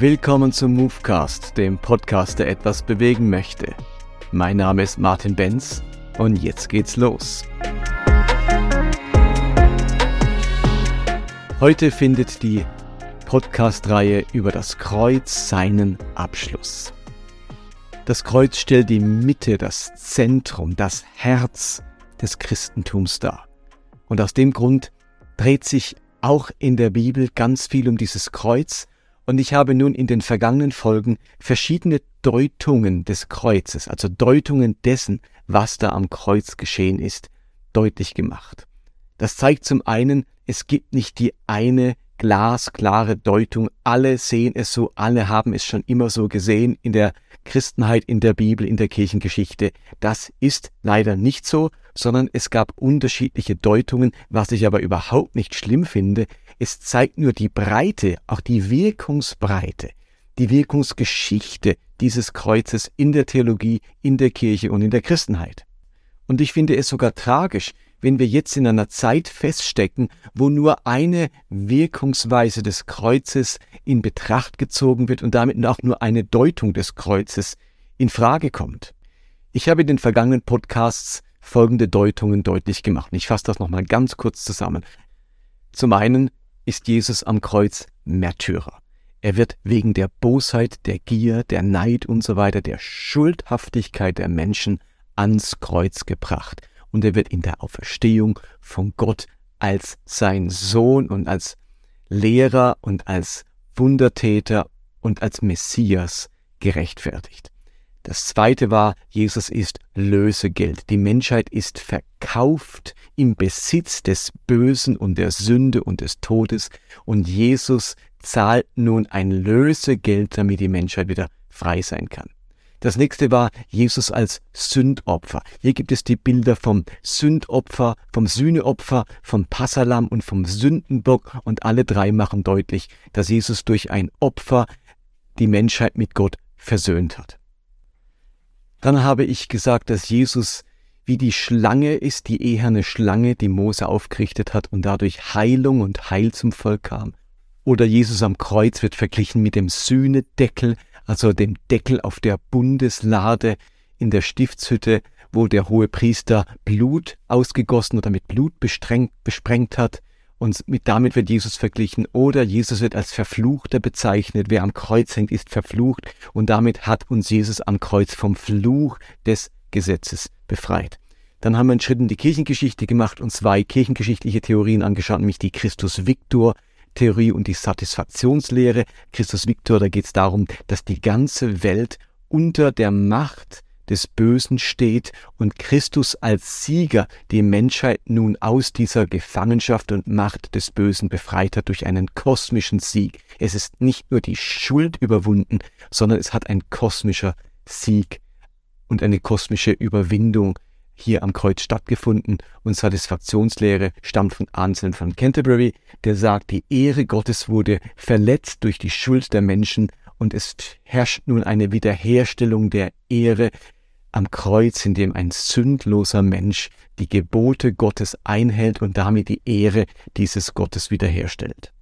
Willkommen zum Movecast, dem Podcast, der etwas bewegen möchte. Mein Name ist Martin Benz und jetzt geht's los. Heute findet die Podcast-Reihe über das Kreuz seinen Abschluss. Das Kreuz stellt die Mitte, das Zentrum, das Herz des Christentums dar. Und aus dem Grund dreht sich auch in der Bibel ganz viel um dieses Kreuz, und ich habe nun in den vergangenen Folgen verschiedene Deutungen des Kreuzes, also Deutungen dessen, was da am Kreuz geschehen ist, deutlich gemacht. Das zeigt zum einen, es gibt nicht die eine glasklare Deutung, alle sehen es so, alle haben es schon immer so gesehen in der Christenheit, in der Bibel, in der Kirchengeschichte. Das ist leider nicht so, sondern es gab unterschiedliche Deutungen, was ich aber überhaupt nicht schlimm finde. Es zeigt nur die Breite, auch die Wirkungsbreite, die Wirkungsgeschichte dieses Kreuzes in der Theologie, in der Kirche und in der Christenheit. Und ich finde es sogar tragisch, wenn wir jetzt in einer Zeit feststecken, wo nur eine Wirkungsweise des Kreuzes in Betracht gezogen wird und damit auch nur eine Deutung des Kreuzes in Frage kommt. Ich habe in den vergangenen Podcasts folgende Deutungen deutlich gemacht. Ich fasse das nochmal ganz kurz zusammen. Zum einen ist Jesus am Kreuz Märtyrer. Er wird wegen der Bosheit, der Gier, der Neid und so weiter, der Schuldhaftigkeit der Menschen ans Kreuz gebracht. Und er wird in der Auferstehung von Gott als sein Sohn und als Lehrer und als Wundertäter und als Messias gerechtfertigt. Das zweite war, Jesus ist Lösegeld. Die Menschheit ist verkauft im Besitz des Bösen und der Sünde und des Todes und Jesus zahlt nun ein Lösegeld, damit die Menschheit wieder frei sein kann. Das nächste war Jesus als Sündopfer. Hier gibt es die Bilder vom Sündopfer, vom Sühneopfer, vom Passalam und vom Sündenbock und alle drei machen deutlich, dass Jesus durch ein Opfer die Menschheit mit Gott versöhnt hat. Dann habe ich gesagt, dass Jesus wie die Schlange ist, die eherne Schlange, die Mose aufgerichtet hat und dadurch Heilung und Heil zum Volk kam. Oder Jesus am Kreuz wird verglichen mit dem Sühnedeckel, also dem Deckel auf der Bundeslade in der Stiftshütte, wo der hohe Priester Blut ausgegossen oder mit Blut besprengt hat. Und mit damit wird Jesus verglichen. Oder Jesus wird als Verfluchter bezeichnet. Wer am Kreuz hängt, ist verflucht. Und damit hat uns Jesus am Kreuz vom Fluch des Gesetzes befreit. Dann haben wir einen Schritt in die Kirchengeschichte gemacht und zwei kirchengeschichtliche Theorien angeschaut, nämlich die Christus-Victor-Theorie und die Satisfaktionslehre. Christus Victor, da geht es darum, dass die ganze Welt unter der Macht des Bösen steht und Christus als Sieger die Menschheit nun aus dieser Gefangenschaft und Macht des Bösen befreit hat durch einen kosmischen Sieg. Es ist nicht nur die Schuld überwunden, sondern es hat ein kosmischer Sieg und eine kosmische Überwindung hier am Kreuz stattgefunden und Satisfaktionslehre stammt von Anselm von Canterbury, der sagt, die Ehre Gottes wurde verletzt durch die Schuld der Menschen und es herrscht nun eine Wiederherstellung der Ehre am Kreuz, in dem ein sündloser Mensch die Gebote Gottes einhält und damit die Ehre dieses Gottes wiederherstellt.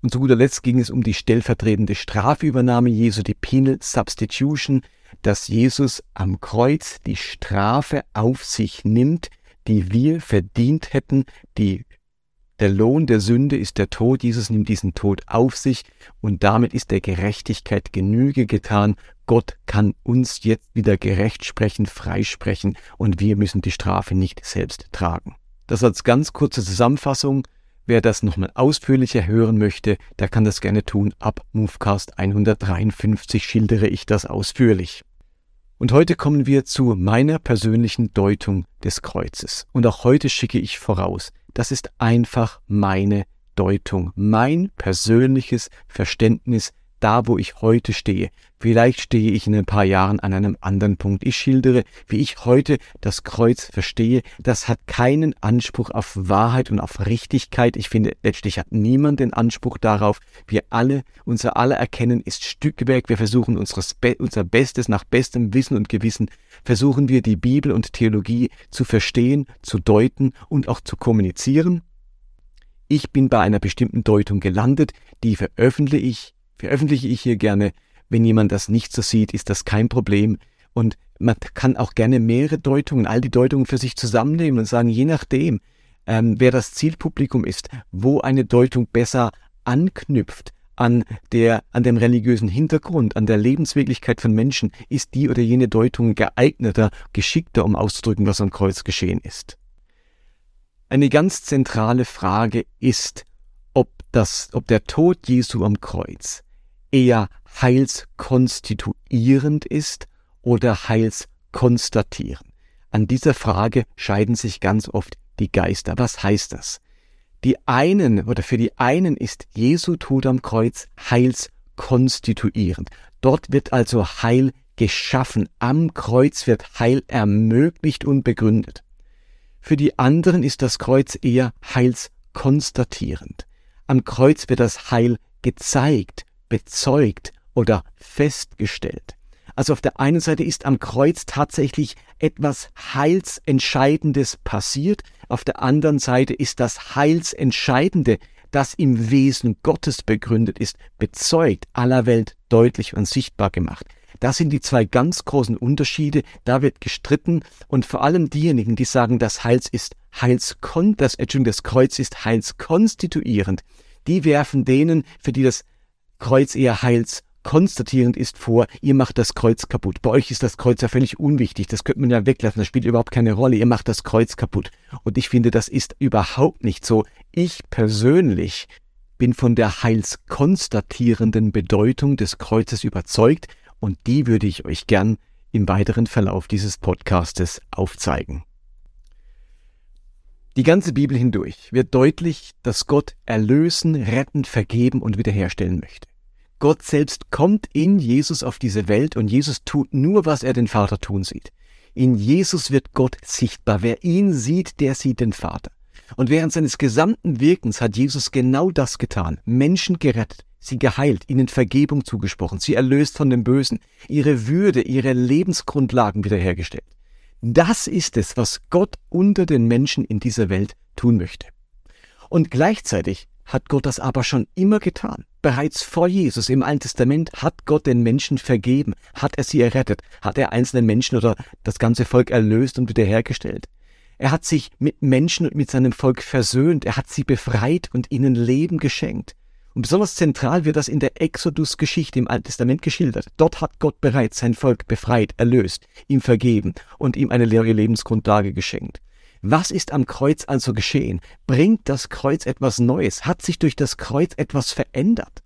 Und zu guter Letzt ging es um die stellvertretende Strafübernahme Jesu, die Penal Substitution, dass Jesus am Kreuz die Strafe auf sich nimmt, die wir verdient hätten, die der Lohn der Sünde ist der Tod, Jesus nimmt diesen Tod auf sich und damit ist der Gerechtigkeit Genüge getan. Gott kann uns jetzt wieder gerecht sprechen, freisprechen und wir müssen die Strafe nicht selbst tragen. Das als ganz kurze Zusammenfassung. Wer das nochmal ausführlicher hören möchte, der kann das gerne tun. Ab Movecast 153 schildere ich das ausführlich. Und heute kommen wir zu meiner persönlichen Deutung des Kreuzes. Und auch heute schicke ich voraus, das ist einfach meine Deutung, mein persönliches Verständnis da, wo ich heute stehe. Vielleicht stehe ich in ein paar Jahren an einem anderen Punkt. Ich schildere, wie ich heute das Kreuz verstehe. Das hat keinen Anspruch auf Wahrheit und auf Richtigkeit. Ich finde, letztlich hat niemand den Anspruch darauf. Wir alle, unser aller Erkennen ist Stückwerk. Wir versuchen unseres, unser Bestes nach bestem Wissen und Gewissen, versuchen wir die Bibel und Theologie zu verstehen, zu deuten und auch zu kommunizieren. Ich bin bei einer bestimmten Deutung gelandet, die veröffentliche ich veröffentliche ich hier gerne. Wenn jemand das nicht so sieht, ist das kein Problem. Und man kann auch gerne mehrere Deutungen, all die Deutungen für sich zusammennehmen und sagen, je nachdem, ähm, wer das Zielpublikum ist, wo eine Deutung besser anknüpft an der, an dem religiösen Hintergrund, an der Lebenswirklichkeit von Menschen, ist die oder jene Deutung geeigneter, geschickter, um auszudrücken, was am Kreuz geschehen ist. Eine ganz zentrale Frage ist, ob das, ob der Tod Jesu am Kreuz eher heilskonstituierend ist oder heilskonstatierend. An dieser Frage scheiden sich ganz oft die Geister. Was heißt das? Die einen oder für die einen ist Jesu Tod am Kreuz heilskonstituierend. Dort wird also Heil geschaffen. Am Kreuz wird Heil ermöglicht und begründet. Für die anderen ist das Kreuz eher heilskonstatierend. Am Kreuz wird das Heil gezeigt, bezeugt oder festgestellt. Also auf der einen Seite ist am Kreuz tatsächlich etwas Heilsentscheidendes passiert, auf der anderen Seite ist das Heilsentscheidende, das im Wesen Gottes begründet ist, bezeugt, aller Welt deutlich und sichtbar gemacht. Das sind die zwei ganz großen Unterschiede, da wird gestritten und vor allem diejenigen, die sagen, das Heils ist Heilskon, das, Kreuz ist heilskonstituierend, die werfen denen, für die das Kreuz eher Heils konstatierend ist vor, ihr macht das Kreuz kaputt. Bei euch ist das Kreuz ja völlig unwichtig, das könnte man ja weglassen, das spielt überhaupt keine Rolle, ihr macht das Kreuz kaputt. Und ich finde, das ist überhaupt nicht so. Ich persönlich bin von der heilskonstatierenden Bedeutung des Kreuzes überzeugt und die würde ich euch gern im weiteren Verlauf dieses Podcastes aufzeigen. Die ganze Bibel hindurch wird deutlich, dass Gott erlösen, retten, vergeben und wiederherstellen möchte. Gott selbst kommt in Jesus auf diese Welt und Jesus tut nur, was er den Vater tun sieht. In Jesus wird Gott sichtbar. Wer ihn sieht, der sieht den Vater. Und während seines gesamten Wirkens hat Jesus genau das getan. Menschen gerettet, sie geheilt, ihnen Vergebung zugesprochen, sie erlöst von dem Bösen, ihre Würde, ihre Lebensgrundlagen wiederhergestellt. Das ist es, was Gott unter den Menschen in dieser Welt tun möchte. Und gleichzeitig hat Gott das aber schon immer getan. Bereits vor Jesus im Alten Testament hat Gott den Menschen vergeben, hat er sie errettet, hat er einzelne Menschen oder das ganze Volk erlöst und wiederhergestellt. Er hat sich mit Menschen und mit seinem Volk versöhnt, er hat sie befreit und ihnen Leben geschenkt. Und besonders zentral wird das in der Exodus-Geschichte im Alten Testament geschildert. Dort hat Gott bereits sein Volk befreit, erlöst, ihm vergeben und ihm eine leere Lebensgrundlage geschenkt. Was ist am Kreuz also geschehen? Bringt das Kreuz etwas Neues? Hat sich durch das Kreuz etwas verändert?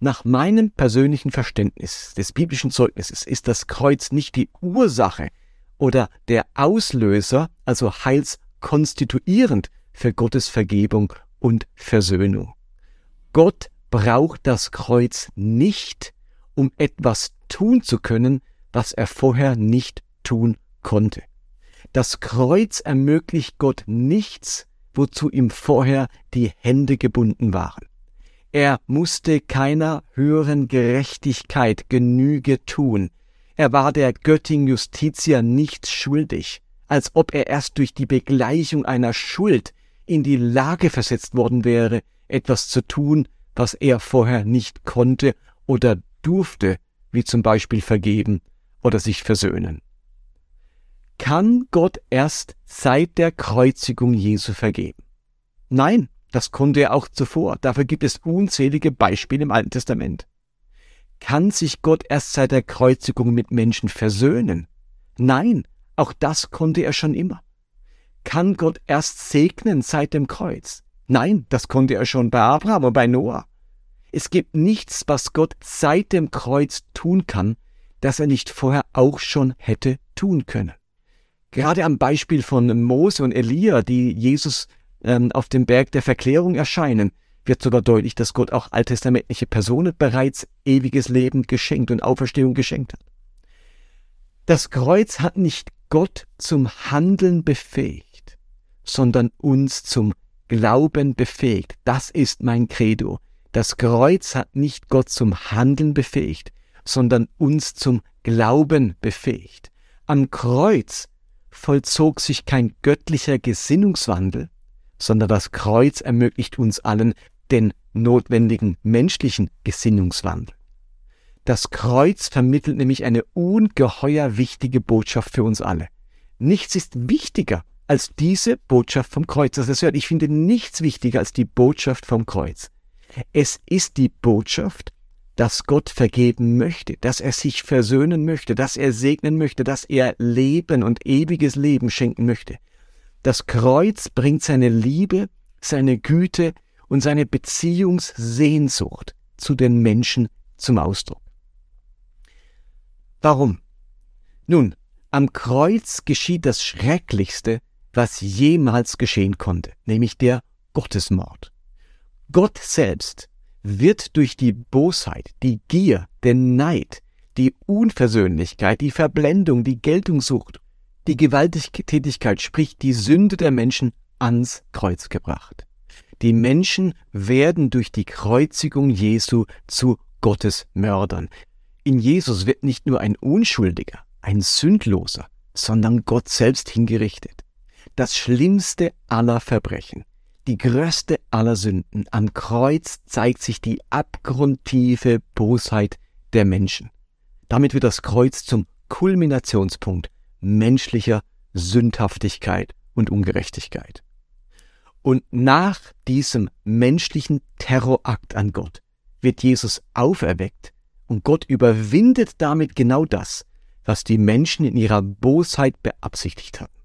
Nach meinem persönlichen Verständnis des biblischen Zeugnisses ist das Kreuz nicht die Ursache oder der Auslöser, also heilskonstituierend für Gottes Vergebung und Versöhnung. Gott braucht das Kreuz nicht, um etwas tun zu können, was er vorher nicht tun konnte. Das Kreuz ermöglicht Gott nichts, wozu ihm vorher die Hände gebunden waren. Er musste keiner höheren Gerechtigkeit Genüge tun. Er war der Göttin Justitia nichts schuldig, als ob er erst durch die Begleichung einer Schuld in die Lage versetzt worden wäre, etwas zu tun, was er vorher nicht konnte oder durfte, wie zum Beispiel vergeben oder sich versöhnen kann Gott erst seit der Kreuzigung Jesu vergeben. Nein, das konnte er auch zuvor. Dafür gibt es unzählige Beispiele im Alten Testament. Kann sich Gott erst seit der Kreuzigung mit Menschen versöhnen? Nein, auch das konnte er schon immer. Kann Gott erst segnen seit dem Kreuz? Nein, das konnte er schon bei Abraham und bei Noah. Es gibt nichts, was Gott seit dem Kreuz tun kann, das er nicht vorher auch schon hätte tun können. Gerade am Beispiel von Mose und Elia, die Jesus ähm, auf dem Berg der Verklärung erscheinen, wird sogar deutlich, dass Gott auch alttestamentliche Personen bereits ewiges Leben geschenkt und Auferstehung geschenkt hat. Das Kreuz hat nicht Gott zum Handeln befähigt, sondern uns zum Glauben befähigt. Das ist mein Credo. Das Kreuz hat nicht Gott zum Handeln befähigt, sondern uns zum Glauben befähigt. Am Kreuz vollzog sich kein göttlicher Gesinnungswandel, sondern das Kreuz ermöglicht uns allen den notwendigen menschlichen Gesinnungswandel. Das Kreuz vermittelt nämlich eine ungeheuer wichtige Botschaft für uns alle. Nichts ist wichtiger als diese Botschaft vom Kreuz. Das heißt, ich finde nichts wichtiger als die Botschaft vom Kreuz. Es ist die Botschaft, dass Gott vergeben möchte, dass er sich versöhnen möchte, dass er segnen möchte, dass er Leben und ewiges Leben schenken möchte. Das Kreuz bringt seine Liebe, seine Güte und seine Beziehungssehnsucht zu den Menschen zum Ausdruck. Warum? Nun, am Kreuz geschieht das Schrecklichste, was jemals geschehen konnte, nämlich der Gottesmord. Gott selbst wird durch die Bosheit, die Gier, den Neid, die Unversöhnlichkeit, die Verblendung, die Geltungssucht, die Gewalttätigkeit, sprich die Sünde der Menschen ans Kreuz gebracht. Die Menschen werden durch die Kreuzigung Jesu zu Gottesmördern. In Jesus wird nicht nur ein Unschuldiger, ein Sündloser, sondern Gott selbst hingerichtet. Das schlimmste aller Verbrechen, die größte aller Sünden. Am Kreuz zeigt sich die abgrundtiefe Bosheit der Menschen. Damit wird das Kreuz zum Kulminationspunkt menschlicher Sündhaftigkeit und Ungerechtigkeit. Und nach diesem menschlichen Terrorakt an Gott wird Jesus auferweckt und Gott überwindet damit genau das, was die Menschen in ihrer Bosheit beabsichtigt hatten.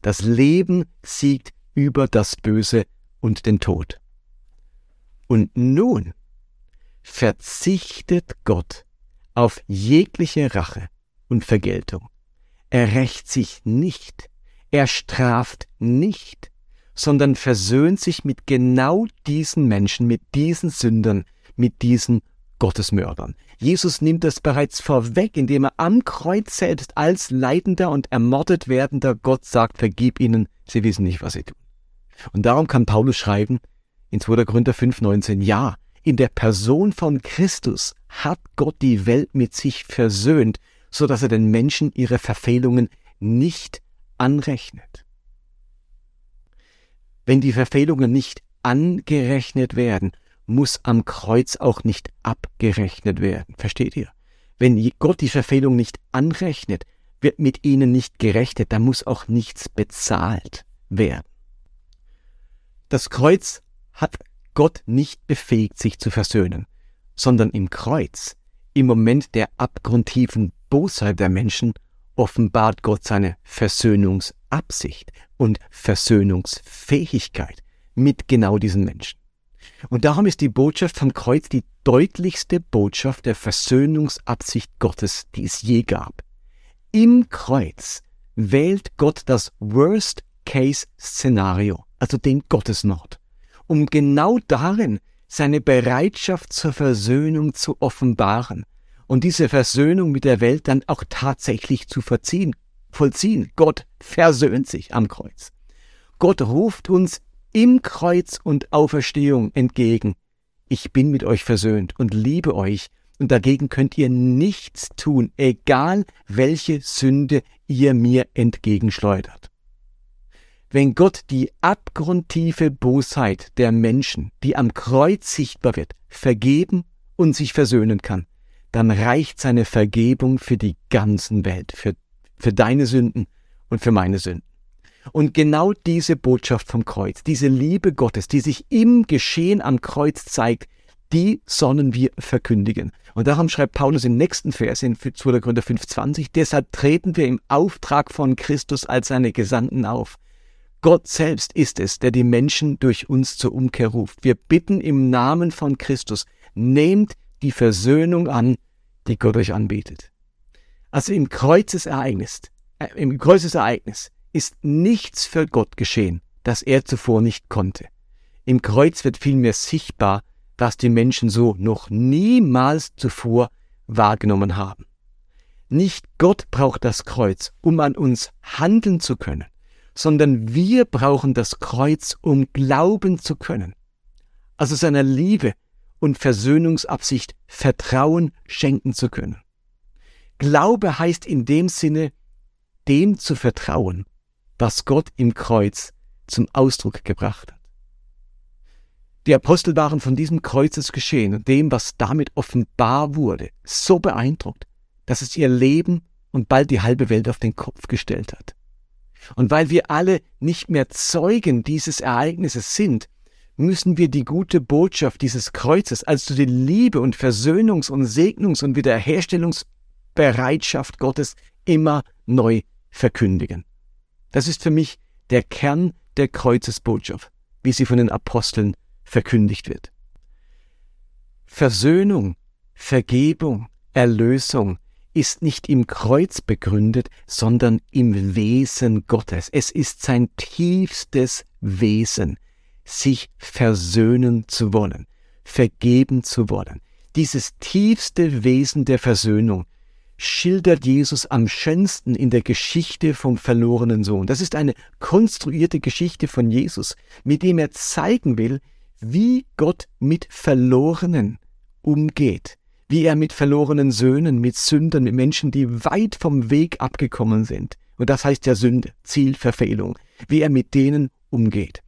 Das Leben siegt über das Böse und den Tod. Und nun verzichtet Gott auf jegliche Rache und Vergeltung. Er rächt sich nicht, er straft nicht, sondern versöhnt sich mit genau diesen Menschen, mit diesen Sündern, mit diesen Gottesmördern. Jesus nimmt das bereits vorweg, indem er am Kreuz selbst als leidender und ermordet werdender Gott sagt, vergib ihnen, sie wissen nicht, was sie tun. Und darum kann Paulus schreiben in 2. Korinther 5,19, ja, in der Person von Christus hat Gott die Welt mit sich versöhnt, so dass er den Menschen ihre Verfehlungen nicht anrechnet. Wenn die Verfehlungen nicht angerechnet werden, muss am Kreuz auch nicht abgerechnet werden. Versteht ihr? Wenn Gott die Verfehlung nicht anrechnet, wird mit ihnen nicht gerechnet, dann muss auch nichts bezahlt werden. Das Kreuz hat Gott nicht befähigt, sich zu versöhnen, sondern im Kreuz, im Moment der abgrundtiefen Bosheit der Menschen, offenbart Gott seine Versöhnungsabsicht und Versöhnungsfähigkeit mit genau diesen Menschen. Und darum ist die Botschaft vom Kreuz die deutlichste Botschaft der Versöhnungsabsicht Gottes, die es je gab. Im Kreuz wählt Gott das Worst-Case-Szenario, also den Gottesmord, um genau darin seine Bereitschaft zur Versöhnung zu offenbaren und diese Versöhnung mit der Welt dann auch tatsächlich zu verziehen, vollziehen. Gott versöhnt sich am Kreuz. Gott ruft uns im Kreuz und Auferstehung entgegen. Ich bin mit euch versöhnt und liebe euch, und dagegen könnt ihr nichts tun, egal welche Sünde ihr mir entgegenschleudert. Wenn Gott die abgrundtiefe Bosheit der Menschen, die am Kreuz sichtbar wird, vergeben und sich versöhnen kann, dann reicht seine Vergebung für die ganzen Welt, für, für deine Sünden und für meine Sünden. Und genau diese Botschaft vom Kreuz, diese Liebe Gottes, die sich im Geschehen am Kreuz zeigt, die sollen wir verkündigen. Und darum schreibt Paulus im nächsten Vers in 2. Korinther 5,20, deshalb treten wir im Auftrag von Christus als seine Gesandten auf. Gott selbst ist es, der die Menschen durch uns zur Umkehr ruft. Wir bitten im Namen von Christus, nehmt die Versöhnung an, die Gott euch anbietet. Also im Kreuzesereignis, äh, im Kreuzesereignis ist nichts für Gott geschehen, das er zuvor nicht konnte. Im Kreuz wird vielmehr sichtbar, was die Menschen so noch niemals zuvor wahrgenommen haben. Nicht Gott braucht das Kreuz, um an uns handeln zu können, sondern wir brauchen das Kreuz, um glauben zu können. Also seiner Liebe und Versöhnungsabsicht Vertrauen schenken zu können. Glaube heißt in dem Sinne, dem zu vertrauen, was Gott im Kreuz zum Ausdruck gebracht hat. Die Apostel waren von diesem Kreuzesgeschehen und dem, was damit offenbar wurde, so beeindruckt, dass es ihr Leben und bald die halbe Welt auf den Kopf gestellt hat. Und weil wir alle nicht mehr Zeugen dieses Ereignisses sind, müssen wir die gute Botschaft dieses Kreuzes, also die Liebe und Versöhnungs- und Segnungs- und Wiederherstellungsbereitschaft Gottes immer neu verkündigen. Das ist für mich der Kern der Kreuzesbotschaft, wie sie von den Aposteln verkündigt wird. Versöhnung, Vergebung, Erlösung ist nicht im Kreuz begründet, sondern im Wesen Gottes. Es ist sein tiefstes Wesen, sich versöhnen zu wollen, vergeben zu wollen. Dieses tiefste Wesen der Versöhnung schildert Jesus am schönsten in der Geschichte vom verlorenen Sohn. Das ist eine konstruierte Geschichte von Jesus, mit dem er zeigen will, wie Gott mit Verlorenen umgeht, wie er mit verlorenen Söhnen, mit Sündern, mit Menschen, die weit vom Weg abgekommen sind. Und das heißt ja Sünde, Zielverfehlung, wie er mit denen umgeht.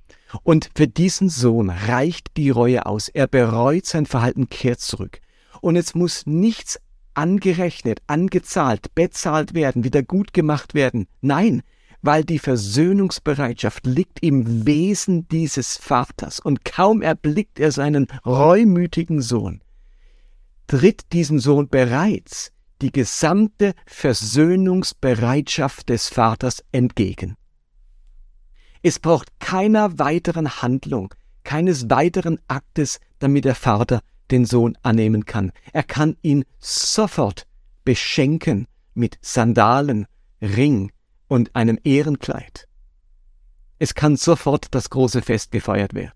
Und für diesen Sohn reicht die Reue aus. Er bereut sein Verhalten, kehrt zurück. Und es muss nichts angerechnet, angezahlt, bezahlt werden, wieder gut gemacht werden. Nein, weil die Versöhnungsbereitschaft liegt im Wesen dieses Vaters und kaum erblickt er seinen reumütigen Sohn, tritt diesem Sohn bereits die gesamte Versöhnungsbereitschaft des Vaters entgegen. Es braucht keiner weiteren Handlung, keines weiteren Aktes, damit der Vater den Sohn annehmen kann. Er kann ihn sofort beschenken mit Sandalen, Ring und einem Ehrenkleid. Es kann sofort das große Fest gefeiert werden.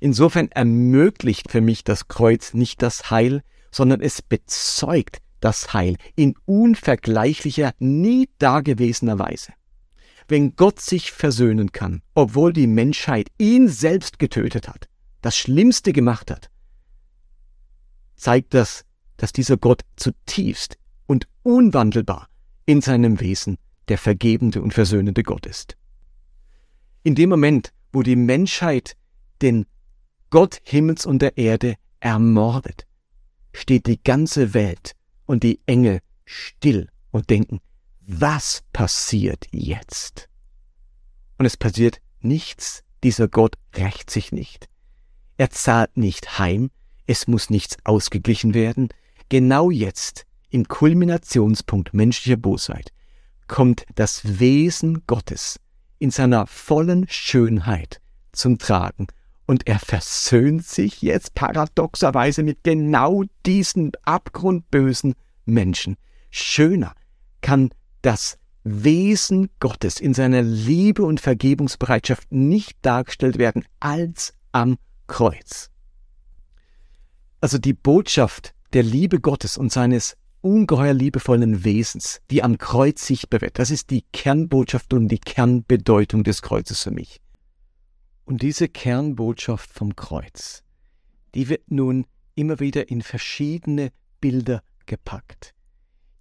Insofern ermöglicht für mich das Kreuz nicht das Heil, sondern es bezeugt das Heil in unvergleichlicher, nie dagewesener Weise wenn Gott sich versöhnen kann, obwohl die Menschheit ihn selbst getötet hat, das Schlimmste gemacht hat, zeigt das, dass dieser Gott zutiefst und unwandelbar in seinem Wesen der vergebende und versöhnende Gott ist. In dem Moment, wo die Menschheit den Gott Himmels und der Erde ermordet, steht die ganze Welt und die Engel still und denken, was passiert jetzt? Und es passiert nichts. Dieser Gott rächt sich nicht. Er zahlt nicht heim. Es muss nichts ausgeglichen werden. Genau jetzt, im Kulminationspunkt menschlicher Bosheit, kommt das Wesen Gottes in seiner vollen Schönheit zum Tragen und er versöhnt sich jetzt paradoxerweise mit genau diesen abgrundbösen Menschen. Schöner kann das Wesen Gottes in seiner Liebe und Vergebungsbereitschaft nicht dargestellt werden als am Kreuz. Also die Botschaft der Liebe Gottes und seines ungeheuer liebevollen Wesens, die am Kreuz sichtbar wird, das ist die Kernbotschaft und die Kernbedeutung des Kreuzes für mich. Und diese Kernbotschaft vom Kreuz, die wird nun immer wieder in verschiedene Bilder gepackt.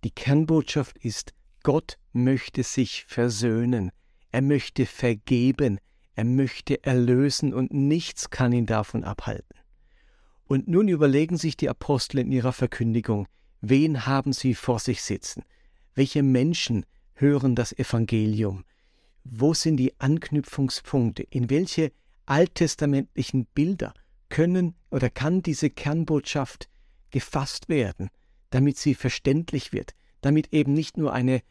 Die Kernbotschaft ist, Gott möchte sich versöhnen, er möchte vergeben, er möchte erlösen und nichts kann ihn davon abhalten. Und nun überlegen sich die Apostel in ihrer Verkündigung, wen haben sie vor sich sitzen? Welche Menschen hören das Evangelium? Wo sind die Anknüpfungspunkte? In welche alttestamentlichen Bilder können oder kann diese Kernbotschaft gefasst werden, damit sie verständlich wird, damit eben nicht nur eine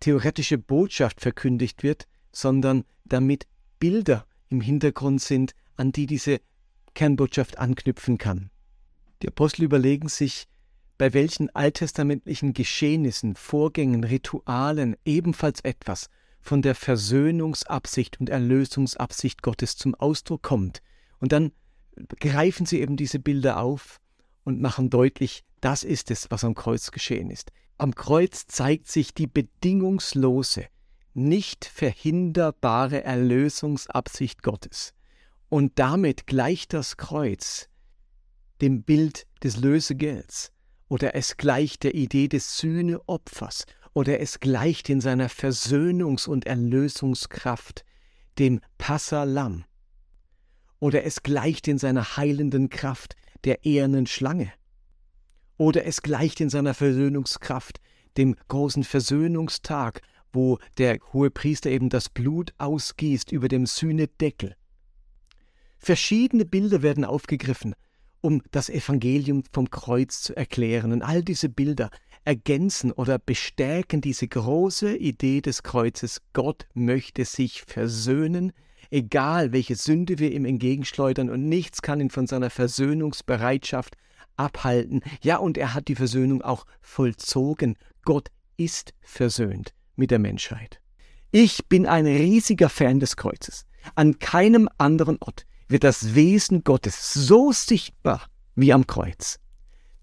theoretische Botschaft verkündigt wird, sondern damit Bilder im Hintergrund sind, an die diese Kernbotschaft anknüpfen kann. Die Apostel überlegen sich, bei welchen alttestamentlichen Geschehnissen, Vorgängen, Ritualen ebenfalls etwas von der Versöhnungsabsicht und Erlösungsabsicht Gottes zum Ausdruck kommt. Und dann greifen sie eben diese Bilder auf und machen deutlich, das ist es, was am Kreuz geschehen ist. Am Kreuz zeigt sich die bedingungslose, nicht verhinderbare Erlösungsabsicht Gottes. Und damit gleicht das Kreuz dem Bild des Lösegelds oder es gleicht der Idee des Sühneopfers oder es gleicht in seiner Versöhnungs- und Erlösungskraft dem Passalam. oder es gleicht in seiner heilenden Kraft der ehernen Schlange, oder es gleicht in seiner Versöhnungskraft dem großen Versöhnungstag, wo der hohe Priester eben das Blut ausgießt über dem Sühnedeckel. Verschiedene Bilder werden aufgegriffen, um das Evangelium vom Kreuz zu erklären. Und all diese Bilder ergänzen oder bestärken diese große Idee des Kreuzes. Gott möchte sich versöhnen, egal welche Sünde wir ihm entgegenschleudern, und nichts kann ihn von seiner Versöhnungsbereitschaft abhalten. Ja, und er hat die Versöhnung auch vollzogen. Gott ist versöhnt mit der Menschheit. Ich bin ein riesiger Fan des Kreuzes. An keinem anderen Ort wird das Wesen Gottes so sichtbar wie am Kreuz.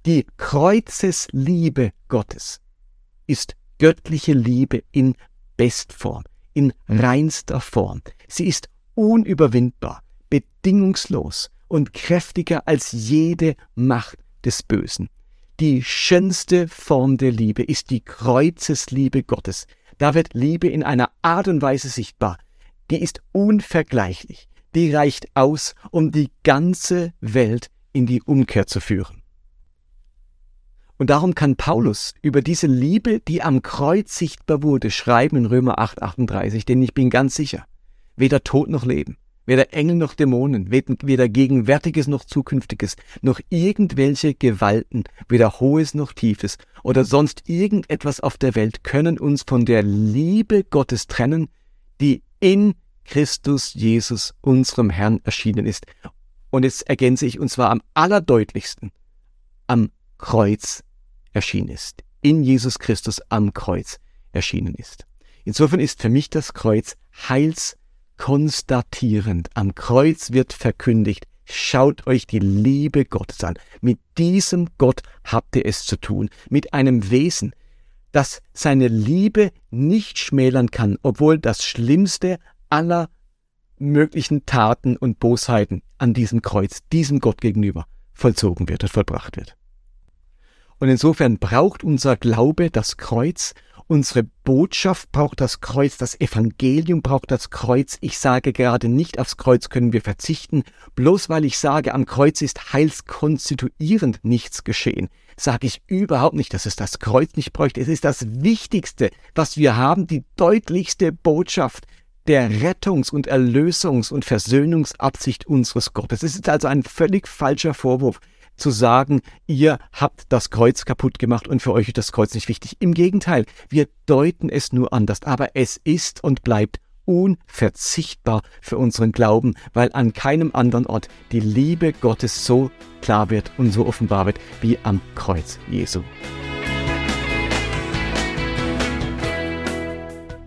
Die Kreuzesliebe Gottes ist göttliche Liebe in Bestform, in reinster Form. Sie ist unüberwindbar, bedingungslos und kräftiger als jede Macht des Bösen. Die schönste Form der Liebe ist die Kreuzesliebe Gottes. Da wird Liebe in einer Art und Weise sichtbar, die ist unvergleichlich die reicht aus, um die ganze Welt in die Umkehr zu führen. Und darum kann Paulus über diese Liebe, die am Kreuz sichtbar wurde, schreiben in Römer 8, 38, denn ich bin ganz sicher, weder Tod noch Leben, weder Engel noch Dämonen, weder Gegenwärtiges noch Zukünftiges, noch irgendwelche Gewalten, weder Hohes noch Tiefes oder sonst irgendetwas auf der Welt können uns von der Liebe Gottes trennen, die in Christus Jesus, unserem Herrn, erschienen ist. Und jetzt ergänze ich, und zwar am allerdeutlichsten, am Kreuz erschienen ist. In Jesus Christus am Kreuz erschienen ist. Insofern ist für mich das Kreuz heilskonstatierend. Am Kreuz wird verkündigt, schaut euch die Liebe Gottes an. Mit diesem Gott habt ihr es zu tun, mit einem Wesen, das seine Liebe nicht schmälern kann, obwohl das Schlimmste aller möglichen Taten und Bosheiten an diesem Kreuz, diesem Gott gegenüber, vollzogen wird und vollbracht wird. Und insofern braucht unser Glaube das Kreuz, unsere Botschaft braucht das Kreuz, das Evangelium braucht das Kreuz. Ich sage gerade nicht, aufs Kreuz können wir verzichten, bloß weil ich sage, am Kreuz ist heilskonstituierend nichts geschehen, sage ich überhaupt nicht, dass es das Kreuz nicht bräuchte. Es ist das Wichtigste, was wir haben, die deutlichste Botschaft, der Rettungs- und Erlösungs- und Versöhnungsabsicht unseres Gottes. Es ist also ein völlig falscher Vorwurf zu sagen, ihr habt das Kreuz kaputt gemacht und für euch ist das Kreuz nicht wichtig. Im Gegenteil, wir deuten es nur anders, aber es ist und bleibt unverzichtbar für unseren Glauben, weil an keinem anderen Ort die Liebe Gottes so klar wird und so offenbar wird wie am Kreuz Jesu.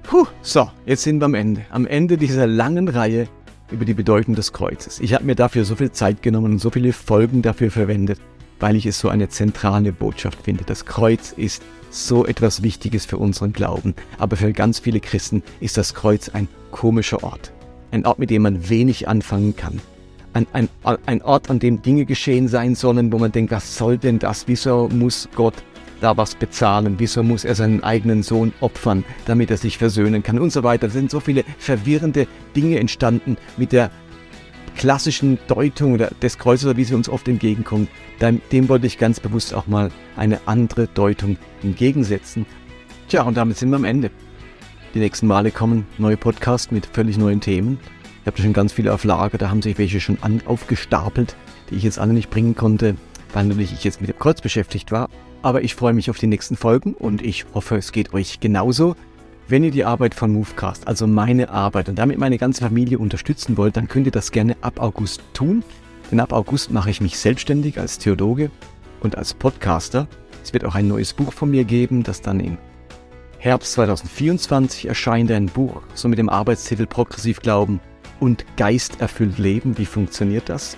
Puh, so, jetzt sind wir am Ende. Am Ende dieser langen Reihe über die Bedeutung des Kreuzes. Ich habe mir dafür so viel Zeit genommen und so viele Folgen dafür verwendet, weil ich es so eine zentrale Botschaft finde. Das Kreuz ist so etwas Wichtiges für unseren Glauben. Aber für ganz viele Christen ist das Kreuz ein komischer Ort. Ein Ort, mit dem man wenig anfangen kann. Ein, ein, ein Ort, an dem Dinge geschehen sein sollen, wo man denkt, was soll denn das? Wieso muss Gott da was bezahlen? Wieso muss er seinen eigenen Sohn opfern, damit er sich versöhnen kann und so weiter? Es sind so viele verwirrende Dinge entstanden mit der klassischen Deutung des Kreuzes, wie sie uns oft entgegenkommt. Dem wollte ich ganz bewusst auch mal eine andere Deutung entgegensetzen. Tja, und damit sind wir am Ende. Die nächsten Male kommen neue Podcasts mit völlig neuen Themen. Ich habe schon ganz viele auf Lager, da haben sich welche schon aufgestapelt, die ich jetzt alle nicht bringen konnte, weil natürlich ich jetzt mit dem Kreuz beschäftigt war. Aber ich freue mich auf die nächsten Folgen und ich hoffe, es geht euch genauso. Wenn ihr die Arbeit von Movecast, also meine Arbeit und damit meine ganze Familie unterstützen wollt, dann könnt ihr das gerne ab August tun. Denn ab August mache ich mich selbstständig als Theologe und als Podcaster. Es wird auch ein neues Buch von mir geben, das dann im Herbst 2024 erscheint. Ein Buch so mit dem Arbeitstitel Progressiv Glauben und Geist erfüllt Leben. Wie funktioniert das?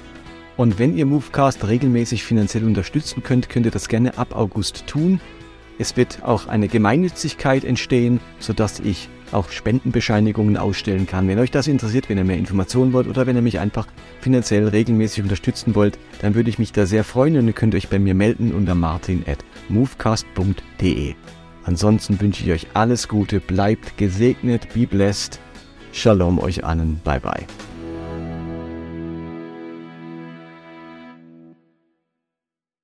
Und wenn ihr Movecast regelmäßig finanziell unterstützen könnt, könnt ihr das gerne ab August tun. Es wird auch eine Gemeinnützigkeit entstehen, sodass ich auch Spendenbescheinigungen ausstellen kann. Wenn euch das interessiert, wenn ihr mehr Informationen wollt oder wenn ihr mich einfach finanziell regelmäßig unterstützen wollt, dann würde ich mich da sehr freuen und ihr könnt euch bei mir melden unter martin.movecast.de. Ansonsten wünsche ich euch alles Gute, bleibt gesegnet, be blessed. Shalom euch allen, bye bye.